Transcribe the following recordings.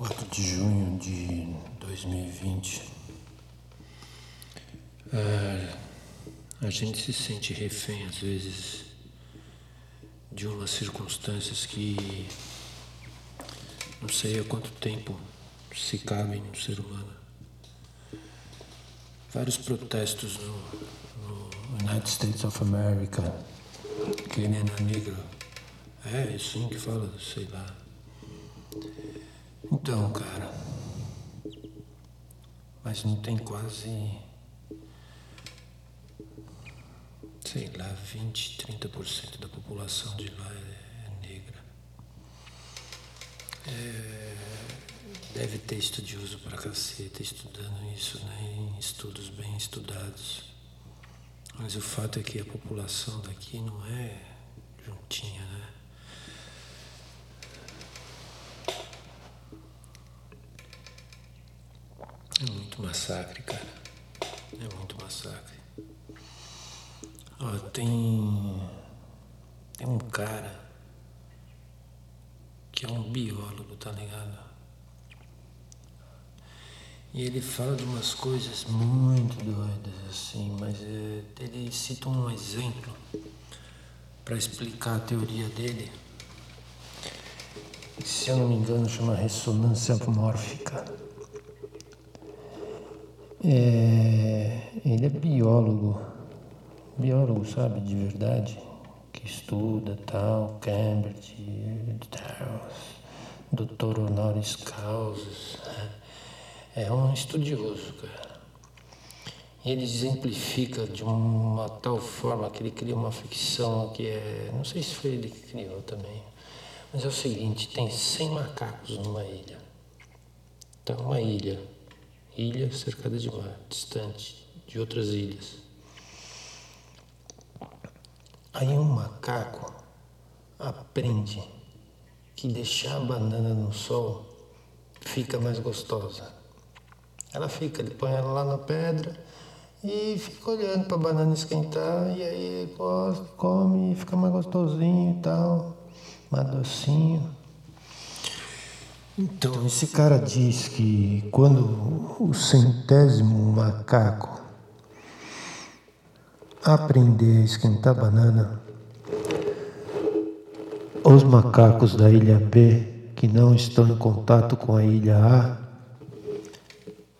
4 de junho de 2020. É, a gente se sente refém às vezes de umas circunstâncias que não sei há quanto tempo se cabem no ser humano. Vários protestos no, no United States of America, querendo negro. É, assim que fala, sei lá. Então, cara. Mas não tem quase. Sei lá, 20, 30% da população de lá é, negra. É, deve ter estudioso pra caceta estudando isso, né? Em estudos bem estudados. Mas o fato é que a população daqui não é juntinha, né? É massacre, cara. É muito massacre. Ó, tem. Tem um cara que é um biólogo, tá ligado? E ele fala de umas coisas muito doidas, assim, mas é, ele cita um exemplo para explicar a teoria dele. Se eu não me engano, chama ressonância mórfica. É, ele é biólogo, biólogo, sabe, de verdade, que estuda tal, Cambridge, tal, doutor honoris causa. É um estudioso, cara. Ele exemplifica de uma tal forma que ele cria uma ficção que é. Não sei se foi ele que criou também. Mas é o seguinte: tem 100 macacos numa ilha. Então, uma ilha ilha cercada de mar, distante de outras ilhas. Aí um macaco aprende que deixar a banana no sol fica mais gostosa. Ela fica, ele põe ela lá na pedra e fica olhando para a banana esquentar e aí come, fica mais gostosinho e tal, mais docinho. Então, esse cara diz que quando o centésimo macaco aprender a esquentar banana, os macacos da ilha B que não estão em contato com a ilha A,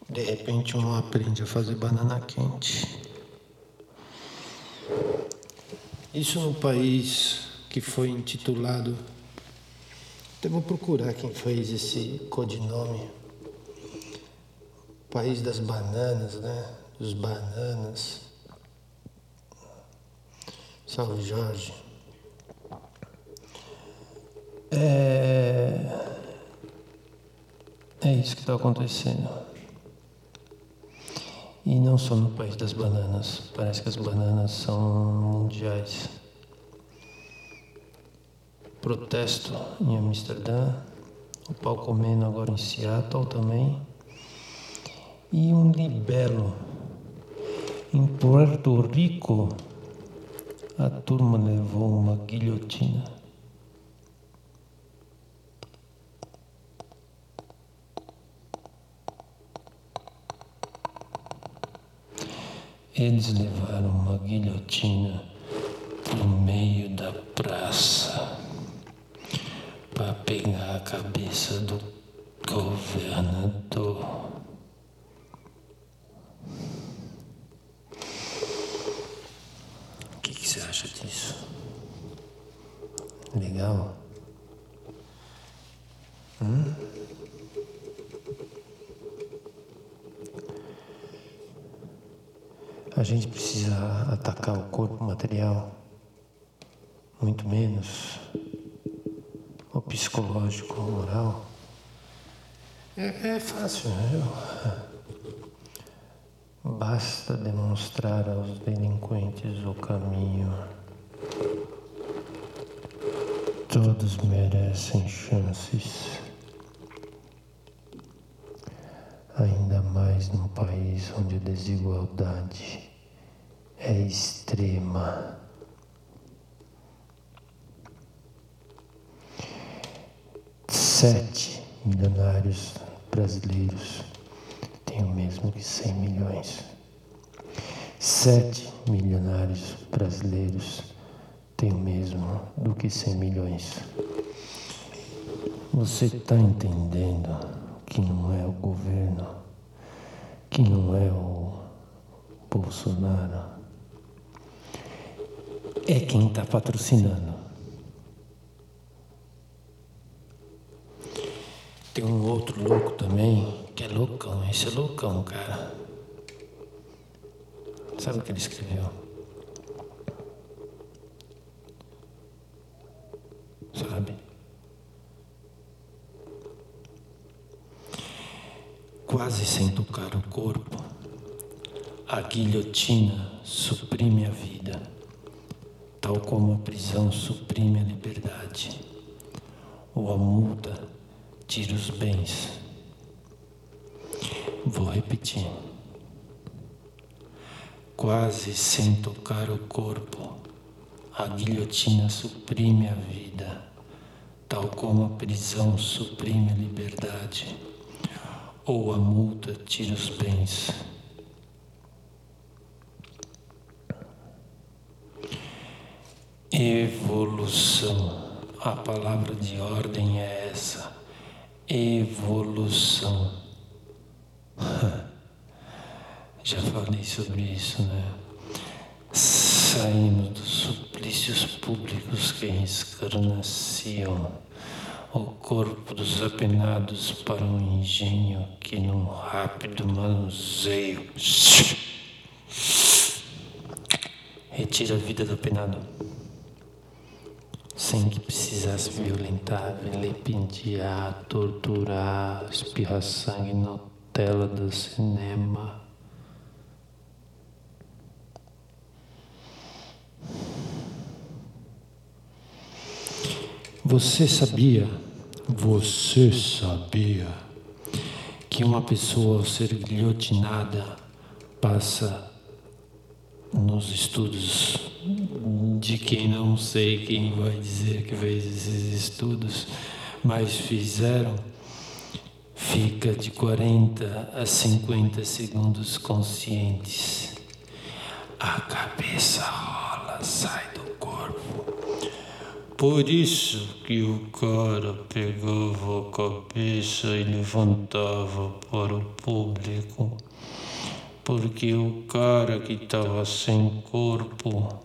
de repente um aprende a fazer banana quente. Isso no país que foi intitulado então, vou procurar quem fez esse codinome. País das bananas, né? Dos bananas. Salve Jorge. É, é isso que está acontecendo. E não só no país das bananas. Parece que as bananas são mundiais protesto em Amsterdã, o pau comendo agora em Seattle também, e um libelo em Puerto Rico. A turma levou uma guilhotina. Eles levaram uma guilhotina no meio da praça cabeça do governador. O que, que você acha disso? Legal? Hum? A gente precisa atacar o corpo material, muito menos psicológico, o moral. É, é fácil, né? Basta demonstrar aos delinquentes o caminho. Todos merecem chances. Ainda mais num país onde a desigualdade é extrema. Sete milionários brasileiros têm o mesmo que 100 milhões. Sete milionários brasileiros têm o mesmo do que 100 milhões. Você está entendendo que não é o governo, que não é o Bolsonaro, é quem está patrocinando. Tem um outro louco também, que é loucão, esse é loucão, cara. Sabe o que ele escreveu? Sabe? Quase sem tocar o corpo, a guilhotina suprime a vida, tal como a prisão suprime a liberdade, ou a multa tira os bens. Vou repetir quase sem tocar o corpo. A guilhotina suprime a vida, tal como a prisão suprime a liberdade, ou a multa tira os bens. Evolução. A palavra de ordem é essa. Evolução. Já falei sobre isso, né? Saímos dos suplícios públicos que escarnaciam o corpo dos apenados para um engenho que num rápido manuseio retira a vida do apenado sem que precisasse violentar, vilipendiar, torturar, espirrar sangue na tela do cinema. Você sabia, você sabia que uma pessoa ao ser guilhotinada passa nos estudos de quem não sei quem vai dizer que fez esses estudos, mas fizeram, fica de 40 a 50 segundos conscientes. A cabeça rola, sai por isso que o cara pegava a cabeça e levantava para o público. Porque o cara que estava sem corpo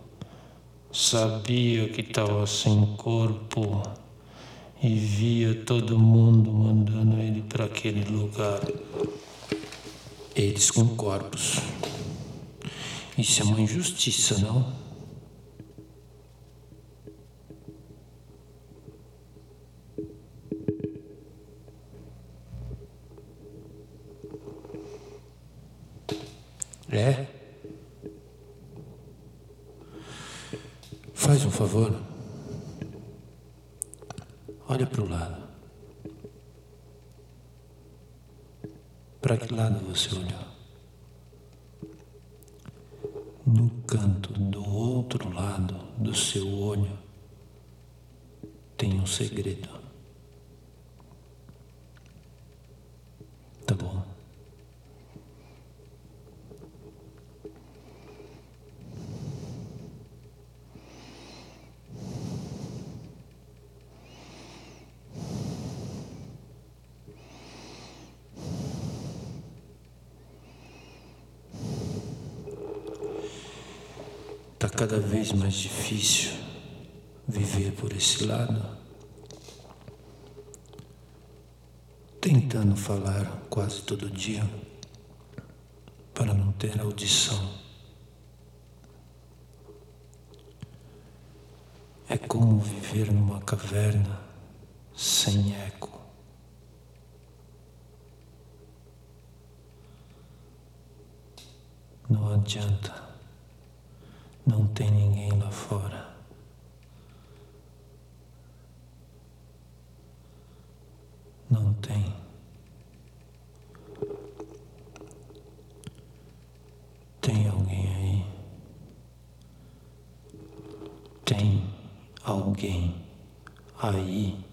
sabia que estava sem corpo e via todo mundo mandando ele para aquele lugar. Eles com corpos. Isso é uma injustiça, não? É? Faz um favor. Olha para o lado. Para que lado você olhou? No canto do outro lado do seu olho tem um segredo. Tá bom. Está cada vez mais difícil viver por esse lado. Tentando falar quase todo dia para não ter audição. É como viver numa caverna sem eco. Não adianta. Não tem ninguém lá fora. Não tem. Tem alguém aí? Tem alguém aí?